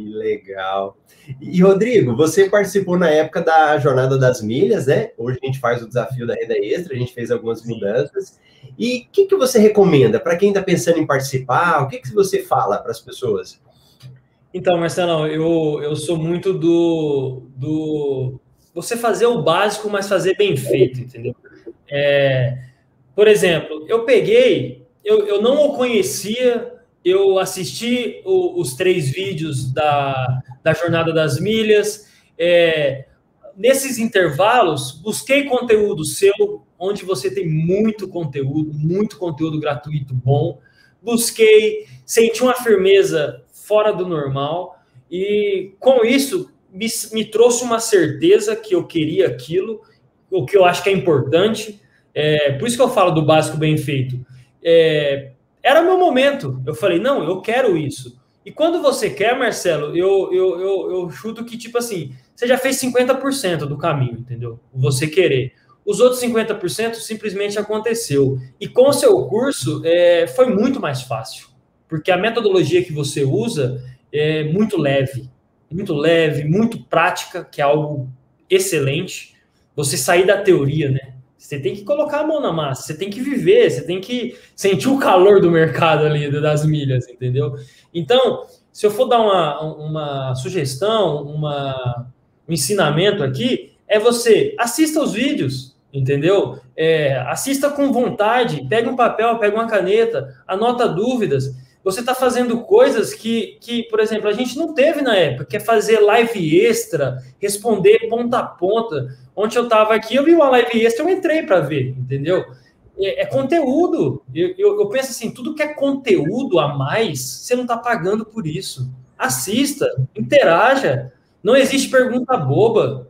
Que legal. E, Rodrigo, você participou na época da Jornada das Milhas, né? Hoje a gente faz o desafio da renda extra, a gente fez algumas mudanças. E o que, que você recomenda para quem está pensando em participar? O que, que você fala para as pessoas? Então, Marcelo, eu, eu sou muito do, do você fazer o básico, mas fazer bem feito, entendeu? É, por exemplo, eu peguei, eu, eu não o conhecia, eu assisti o, os três vídeos da, da Jornada das Milhas, é, nesses intervalos, busquei conteúdo seu, onde você tem muito conteúdo, muito conteúdo gratuito bom. Busquei, senti uma firmeza fora do normal e com isso me, me trouxe uma certeza que eu queria aquilo, o que eu acho que é importante. É, por isso que eu falo do básico bem feito. É, era meu momento. Eu falei, não, eu quero isso. E quando você quer, Marcelo, eu, eu, eu, eu chuto que, tipo assim, você já fez 50% do caminho, entendeu? Você querer. Os outros 50% simplesmente aconteceu. E com o seu curso, é, foi muito mais fácil. Porque a metodologia que você usa é muito leve. Muito leve, muito prática, que é algo excelente. Você sair da teoria, né? Você tem que colocar a mão na massa, você tem que viver, você tem que sentir o calor do mercado ali, das milhas, entendeu? Então, se eu for dar uma, uma sugestão, uma, um ensinamento aqui, é você assista os vídeos, entendeu? É, assista com vontade, pega um papel, pega uma caneta, anota dúvidas. Você está fazendo coisas que, que, por exemplo, a gente não teve na época, que é fazer live extra, responder ponta a ponta. Ontem eu estava aqui, eu vi uma live extra, eu entrei para ver, entendeu? É, é conteúdo. Eu, eu, eu, penso assim, tudo que é conteúdo a mais, você não está pagando por isso. Assista, interaja. Não existe pergunta boba.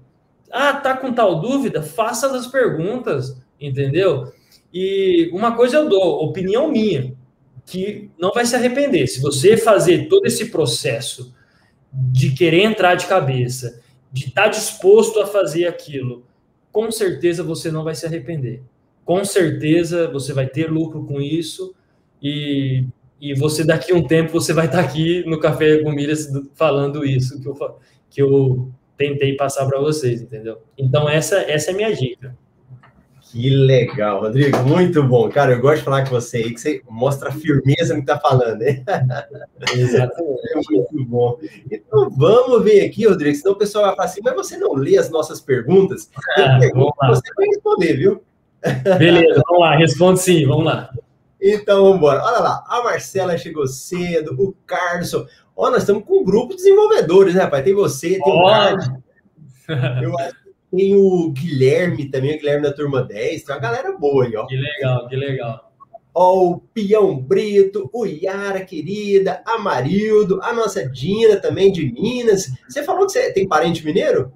Ah, tá com tal dúvida? Faça as perguntas, entendeu? E uma coisa eu dou, opinião minha, que não vai se arrepender. Se você fazer todo esse processo de querer entrar de cabeça, de estar tá disposto a fazer aquilo, com certeza você não vai se arrepender. Com certeza você vai ter lucro com isso e, e você daqui a um tempo você vai estar tá aqui no Café com Milhas falando isso que eu, que eu tentei passar para vocês, entendeu? Então essa, essa é a minha dica. Que legal, Rodrigo, muito bom. Cara, eu gosto de falar com você aí, que você mostra a firmeza no que tá falando, hein? Exatamente. *laughs* É muito bom. Então, vamos ver aqui, Rodrigo, senão o pessoal vai falar assim, mas você não lê as nossas perguntas? Ah, você vai responder, viu? Beleza, vamos lá, responde sim, vamos lá. Então, vamos embora. Olha lá, a Marcela chegou cedo, o Carlson. Ó, nós estamos com um grupo de desenvolvedores, né, rapaz? Tem você, tem oh. o Carlos. Eu acho tem o Guilherme também, o Guilherme da turma 10. Tem uma galera boa aí, ó. Que legal, que legal. Ó, o Pião Brito, o Yara, querida, a Marildo, a nossa Dina também de Minas. Você falou que você tem parente mineiro?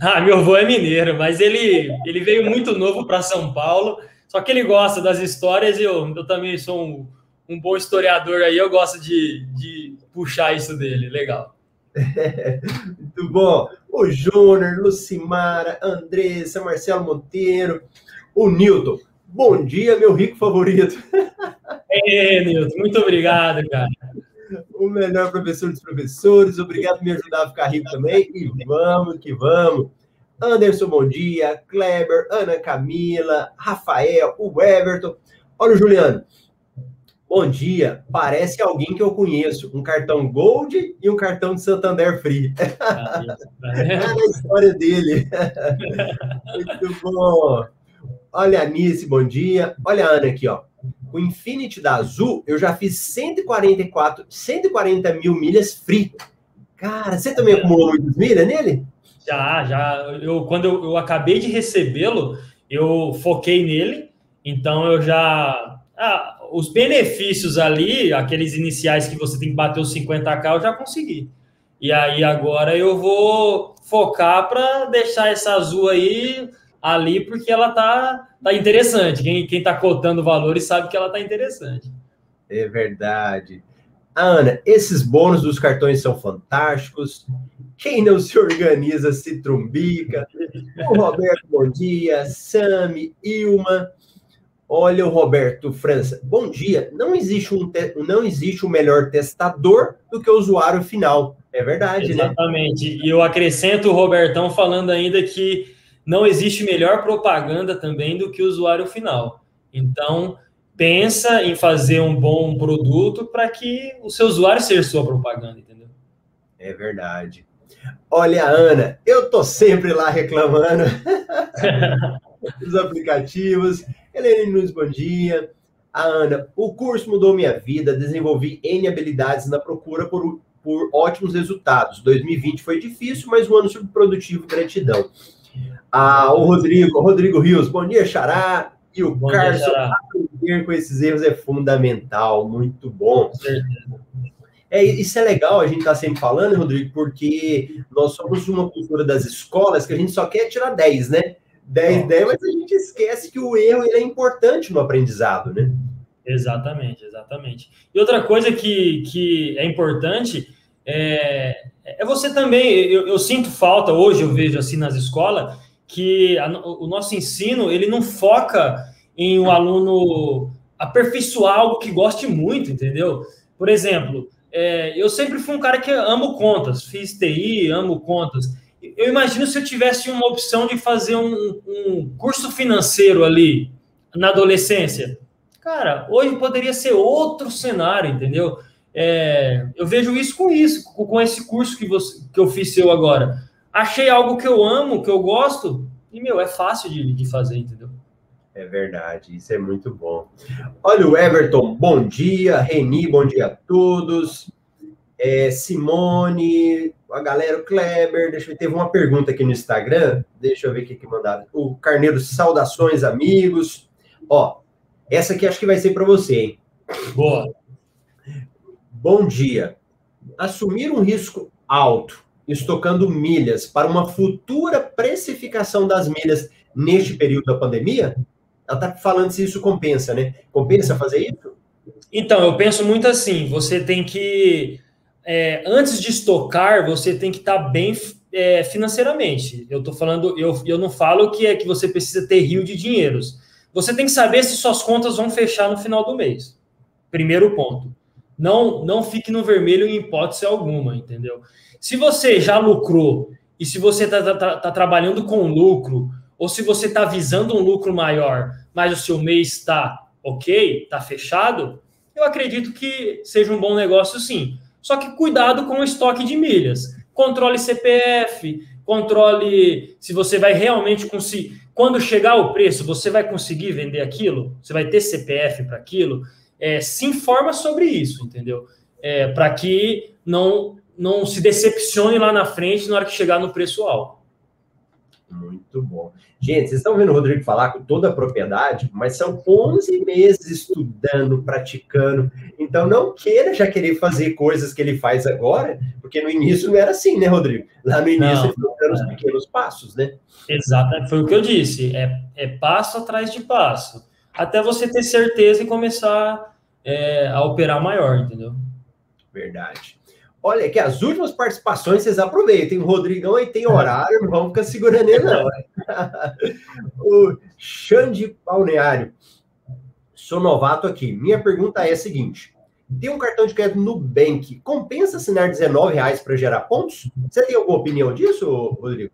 Ah, meu avô é mineiro, mas ele, ele veio muito novo para São Paulo. Só que ele gosta das histórias e eu, eu também sou um, um bom historiador aí, eu gosto de, de puxar isso dele. Legal. *laughs* Muito bom. O Júnior, Lucimara, Andressa, Marcelo Monteiro, o Newton. Bom dia, meu rico favorito. *laughs* É, Newton, muito obrigado, cara. O melhor professor dos professores, obrigado por me ajudar a ficar rico também. E vamos que vamos. Anderson, bom dia. Kleber, Ana Camila, Rafael, o Everton. Olha o Juliano. Bom dia, parece alguém que eu conheço. Um cartão Gold e um cartão de Santander Free. *laughs* é a história dele. *laughs* Muito bom. Olha a Anice, bom dia. Olha a Ana aqui, ó. O Infinity da Azul, eu já fiz 144, 140 mil milhas free. Cara, você também acumulou muitas milhas nele? Já, já. Eu, quando eu, eu acabei de recebê-lo, eu foquei nele. Então eu já. Ah, os benefícios ali, aqueles iniciais que você tem que bater os 50k, eu já consegui. E aí agora eu vou focar para deixar essa azul aí ali, porque ela tá, tá interessante. Quem, quem tá cotando valores sabe que ela tá interessante. É verdade. Ana, esses bônus dos cartões são fantásticos. Quem não se organiza se trumbica. O Roberto, bom dia. Sami, Ilma. Olha o Roberto França. Bom dia. Não existe um não existe um melhor testador do que o usuário final. É verdade, Exatamente. né? Exatamente. E eu acrescento o Robertão falando ainda que não existe melhor propaganda também do que o usuário final. Então, pensa em fazer um bom produto para que o seu usuário seja sua propaganda, entendeu? É verdade. Olha, Ana, eu tô sempre lá reclamando *laughs* dos aplicativos. Helene Nunes, bom dia. A Ana, o curso mudou minha vida, desenvolvi N habilidades na procura por, por ótimos resultados. 2020 foi difícil, mas um ano produtivo, gratidão. Ah, o Rodrigo, o Rodrigo Rios, bom dia, Xará. E o bom Carlos, aprender com esses erros é fundamental, muito bom. É, isso é legal a gente estar tá sempre falando, Rodrigo, porque nós somos uma cultura das escolas que a gente só quer tirar 10, né? 10, 10, mas a gente esquece que o erro é importante no aprendizado, né? Exatamente, exatamente. E outra coisa que, que é importante é, é você também, eu, eu, sinto falta, hoje eu vejo assim nas escolas, que a, o nosso ensino, ele não foca em o um aluno aperfeiçoar algo que goste muito, entendeu? Por exemplo, é, eu sempre fui um cara que amo contas, fiz TI, amo contas. Eu imagino se eu tivesse uma opção de fazer um, um curso financeiro ali na adolescência. Cara, hoje poderia ser outro cenário, entendeu? É, eu vejo isso com isso, com esse curso que, você, que eu fiz seu agora. Achei algo que eu amo, que eu gosto, e, meu, é fácil de, de fazer, entendeu? É verdade, isso é muito bom. Olha o Everton, bom dia. Reni, bom dia a todos. É, Simone, a galera, o Kleber, deixa eu ver, teve uma pergunta aqui no Instagram, deixa eu ver o que, que mandaram. O Carneiro, saudações, amigos. Ó, essa aqui acho que vai ser para você, hein? Boa. Bom dia. Assumir um risco alto, estocando milhas para uma futura precificação das milhas neste período da pandemia? Ela está falando se isso compensa, né? Compensa fazer isso? Então, eu penso muito assim: você tem que, é, antes de estocar, você tem que estar tá bem é, financeiramente. Eu estou falando, eu, eu não falo que é que você precisa ter rio de dinheiros você tem que saber se suas contas vão fechar no final do mês. Primeiro ponto. Não, não fique no vermelho em hipótese alguma, entendeu? Se você já lucrou e se você está tá, tá, tá trabalhando com lucro, ou se você está visando um lucro maior, mas o seu mês está ok, está fechado, eu acredito que seja um bom negócio sim. Só que cuidado com o estoque de milhas. Controle CPF, controle se você vai realmente conseguir quando chegar o preço, você vai conseguir vender aquilo? Você vai ter CPF para aquilo? É, se informa sobre isso, entendeu? É, para que não, não se decepcione lá na frente na hora que chegar no preço alto. Muito bom. Gente, vocês estão vendo o Rodrigo falar com toda a propriedade, mas são 11 meses estudando, praticando. Então, não queira já querer fazer coisas que ele faz agora, porque no início não era assim, né, Rodrigo? Lá no início não, ele foi dando os é. pequenos passos, né? Exato, foi o que eu disse. É, é passo atrás de passo. Até você ter certeza e começar é, a operar maior, entendeu? Verdade. Olha, que as últimas participações vocês aproveitem. O Rodrigão aí tem horário, não vamos ficar segurando ele, não. *laughs* o Xande Balneário. Sou novato aqui. Minha pergunta é a seguinte: tem um cartão de crédito no Bank, compensa assinar R$19,00 para gerar pontos? Você tem alguma opinião disso, Rodrigo?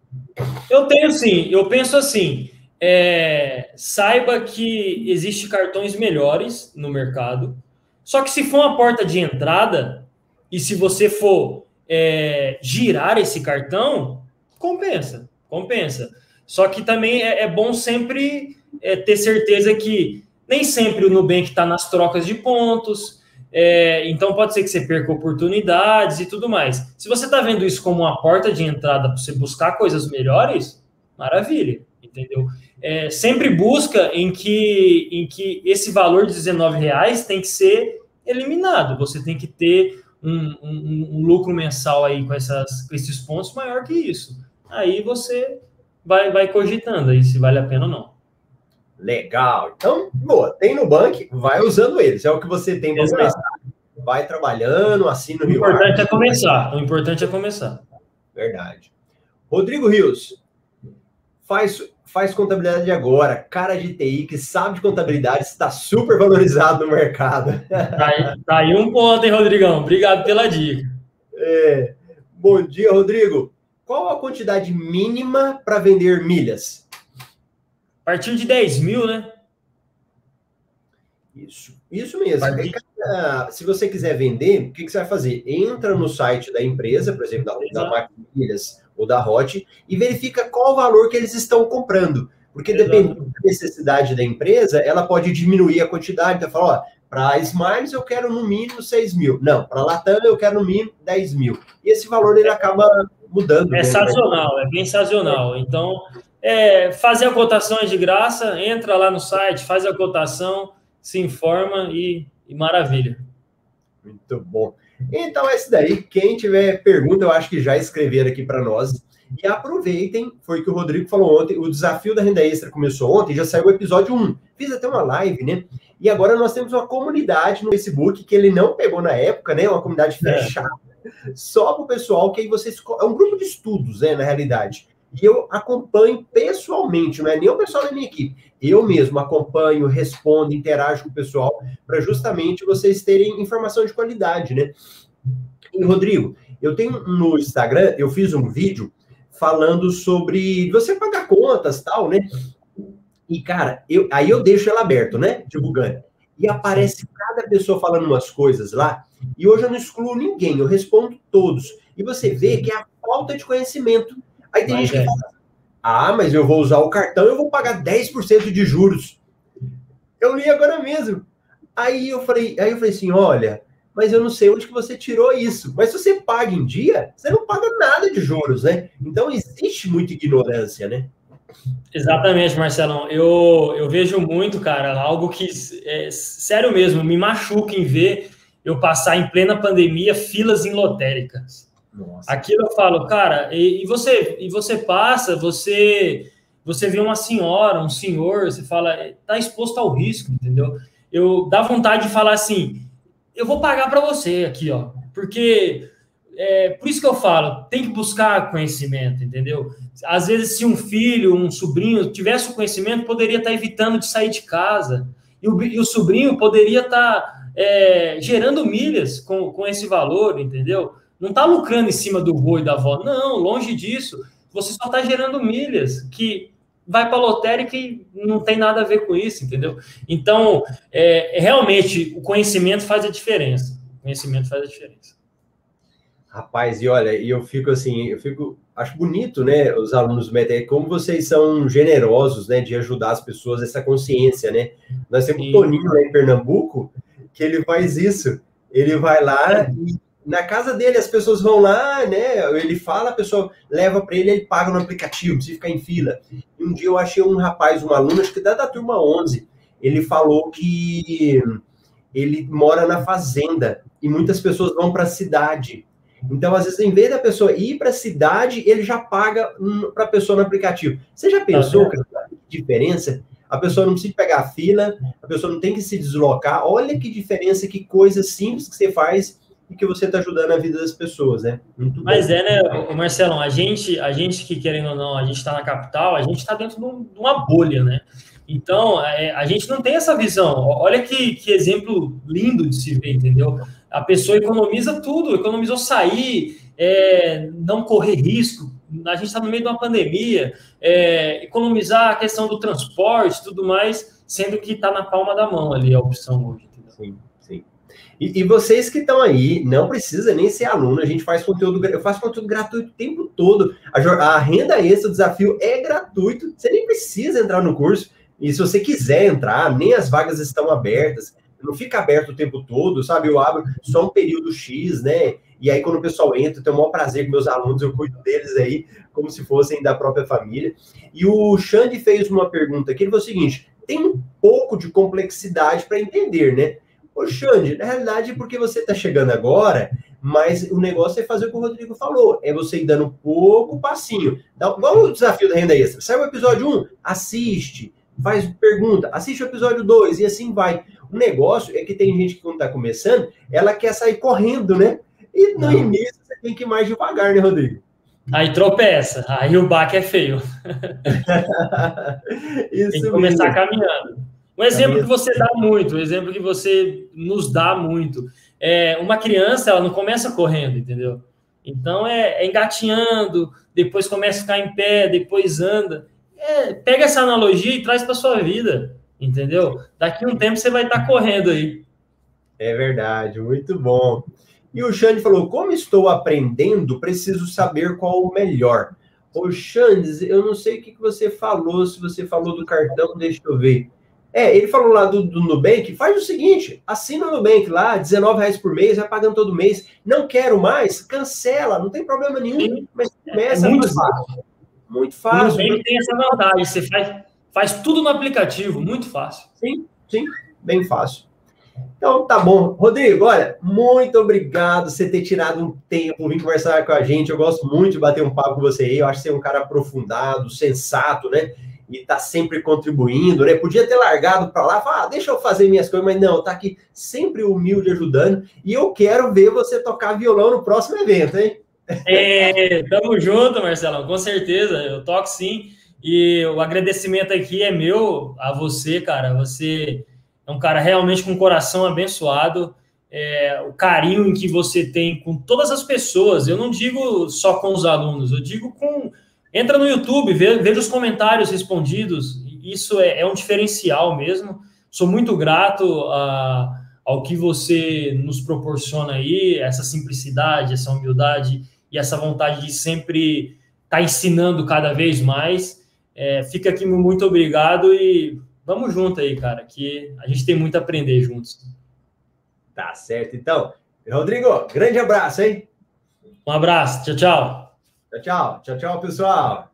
Eu tenho sim. Eu penso assim: é, saiba que existe cartões melhores no mercado. Só que se for uma porta de entrada, e se você for é, girar esse cartão, compensa, compensa. Só que também é, é bom sempre é, ter certeza que nem sempre o Nubank está nas trocas de pontos, é, então pode ser que você perca oportunidades e tudo mais. Se você está vendo isso como uma porta de entrada para você buscar coisas melhores, maravilha, entendeu? É, sempre busca em que, em que esse valor de 19 reais tem que ser eliminado. Você tem que ter um, um, um, lucro mensal aí com, essas, com esses pontos maior que isso. Aí você vai, vai cogitando aí se vale a pena ou não. Legal. Então, boa, tem no banco, vai usando eles. É o que você tem para começar. Vai trabalhando, assina o Rio. O importante é começar. O importante é começar. Verdade. Rodrigo Rios, faz faz contabilidade agora, cara de TI que sabe de contabilidade, está super valorizado no mercado. *laughs* Tá aí, tá aí um ponto, hein, Rodrigão? Obrigado pela dica. É. Bom dia, Rodrigo. Qual a quantidade mínima para vender milhas? A partir de 10 mil, né? Isso, isso mesmo. Se você quiser vender, o que, que, você vai fazer? Entra no site da empresa, por exemplo, da, da Marca Milhas, ou da Hot e verifica qual o valor que eles estão comprando. Porque dependendo da necessidade da empresa, ela pode diminuir a quantidade. Então, fala, ó, para Smiles eu quero no mínimo 6 mil. Não, para Latam eu quero no mínimo 10 mil. E esse valor ele acaba mudando. É né? sazonal, é bem sazonal. Então, é, fazer a cotação é de graça, entra lá no site, faz a cotação, se informa e, e maravilha. Muito bom. Então, é isso daí. Quem tiver pergunta, eu acho que já escreveram aqui para nós. E aproveitem, foi o que o Rodrigo falou ontem, o desafio da renda extra começou ontem, já saiu o episódio 1. Fiz até uma live, né? E agora nós temos uma comunidade no Facebook que ele não pegou na época, né? Uma comunidade é. fechada. É. Só para o pessoal que aí vocês. É um grupo de estudos, né? Na realidade. E eu acompanho pessoalmente, não é nem o pessoal da minha equipe. Eu mesmo acompanho, respondo, interajo com o pessoal, para justamente vocês terem informação de qualidade, né? E, Rodrigo, eu tenho no Instagram, eu fiz um vídeo falando sobre você pagar contas tal, né? E, cara, eu, aí eu deixo ela aberto, né? Divulgando. E aparece cada pessoa falando umas coisas lá. E hoje eu não excluo ninguém, eu respondo todos. E você vê que é a falta de conhecimento. Aí tem mas gente é. que fala, ah, mas eu vou usar o cartão, eu vou pagar 10% de juros. Eu li agora mesmo. Aí eu falei, aí eu falei assim, olha, mas eu não sei onde que você tirou isso. Mas se você paga em dia, você não paga nada de juros, né? Então existe muita ignorância, né? Exatamente, Marcelão. Eu, eu vejo muito, cara, algo que, é, sério mesmo, me machuca em ver eu passar em plena pandemia filas em lotéricas. Nossa. Aquilo eu falo, cara, e, e, você e você passa, você você vê uma senhora, um senhor, você fala, tá exposto ao risco, entendeu? Eu dá vontade de falar assim, eu vou pagar para você aqui, ó, porque é, por isso que eu falo, tem que buscar conhecimento, entendeu? Às vezes, se um filho, um sobrinho tivesse o conhecimento, poderia estar tá evitando de sair de casa, e o, e o sobrinho poderia estar tá, é, gerando milhas com, com esse valor, entendeu? Não está lucrando em cima do vô e da avó, não, longe disso. Você só está gerando milhas que vai para a lotérica e não tem nada a ver com isso, entendeu? Então, é, realmente, o conhecimento faz a diferença. O conhecimento faz a diferença. Rapaz, e olha, e eu fico assim, eu fico, acho bonito, né, os alunos do METEC, como vocês são generosos, né, de ajudar as pessoas, essa consciência, né? Nós temos o Toninho lá em Pernambuco, que ele faz isso, ele vai lá e na casa dele as pessoas vão lá, né, ele fala, a pessoa leva para ele, ele paga no aplicativo, precisa ficar em fila. E um dia eu achei um rapaz, um aluno, acho que da, da turma 11, ele falou que ele mora na fazenda e muitas pessoas vão para a cidade então, às vezes, em vez da pessoa ir para a cidade, ele já paga para a pessoa no aplicativo. Você já pensou que diferença? A pessoa não precisa pegar a fila, a pessoa não tem que se deslocar. Olha que diferença, que coisa simples que você faz e que você está ajudando a vida das pessoas, né? Muito Mas bom. é, né, Marcelo, a gente, a gente que querendo ou não, a gente está na capital, a gente está dentro de uma bolha, né? Então, é, a gente não tem essa visão. Olha que, que exemplo lindo de se ver, entendeu? A pessoa economiza tudo, economizou sair, é, não correr risco. A gente está no meio de uma pandemia, é, economizar a questão do transporte tudo mais, sendo que está na palma da mão ali a opção hoje. Entendeu? Sim. E, e vocês que estão aí, não precisa nem ser aluno, a gente faz conteúdo, eu faço conteúdo gratuito o tempo todo. A, a renda extra, o desafio é gratuito, você nem precisa entrar no curso. E se você quiser entrar, nem as vagas estão abertas, não fica aberto o tempo todo, sabe? Eu abro só um período X, né? E aí, quando o pessoal entra, eu tenho o maior prazer com meus alunos, eu cuido deles aí, como se fossem da própria família. E o Xande fez uma pergunta aqui, ele falou o seguinte: tem um pouco de complexidade para entender, né? Ô, Xande, na realidade, porque você está chegando agora, mas o negócio é fazer o que o Rodrigo falou, é você ir dando pouco passinho. Dá, igual o desafio da renda extra. Sai o episódio 1, assiste faz pergunta, assiste o episódio 2 e assim vai. O negócio é que tem gente que, quando está começando, ela quer sair correndo, né? E no Não. início você tem que ir mais devagar, né, Rodrigo? Aí tropeça, aí o baque é feio. *laughs* tem que começar mesmo. caminhando. Um exemplo que você dá muito, um exemplo que você nos dá muito. É, uma criança, ela não começa correndo, entendeu? Então é, é engatinhando, depois começa a ficar em pé, depois anda. É, pega essa analogia e traz para sua vida, entendeu? Daqui a um tempo você vai estar tá correndo aí. É verdade, muito bom. E o Xande falou: como estou aprendendo, preciso saber qual o melhor. Ô, Xandes, eu não sei o que você falou, se você falou do cartão, deixa eu ver. É, ele falou lá do, do Nubank, faz o seguinte, assina o Nubank lá, R$19,00 por mês, vai pagando todo mês. Não quero mais, cancela, não tem problema nenhum, mas começa é muito. Fácil Muito fácil. O Nubank tem essa vantagem, você faz, faz tudo no aplicativo, muito fácil. Sim, sim, bem fácil. Então, tá bom. Rodrigo, olha, muito obrigado por você ter tirado um tempo, vir conversar com a gente. Eu gosto muito de bater um papo com você aí. Eu acho que você é um cara aprofundado, sensato, né? E tá sempre contribuindo, né? Podia ter largado para lá, falar, ah, deixa eu fazer minhas coisas, mas não, tá aqui sempre humilde ajudando. E eu quero ver você tocar violão no próximo evento, hein? É, tamo junto, Marcelão, com certeza. Eu toco sim. E o agradecimento aqui é meu a você, cara. Você é um cara realmente com um coração abençoado. É, o carinho que você tem com todas as pessoas. Eu não digo só com os alunos, eu digo com. Entra no YouTube, vê, veja os comentários respondidos. Isso é, é um diferencial mesmo. Sou muito grato a, ao que você nos proporciona aí, essa simplicidade, essa humildade e essa vontade de sempre estar tá ensinando cada vez mais. É, fica aqui muito obrigado e vamos junto aí, cara, que a gente tem muito a aprender juntos. Tá certo, então. Rodrigo, grande abraço, hein? Um abraço, tchau, tchau. Tchau, tchau. Tchau, tchau, pessoal.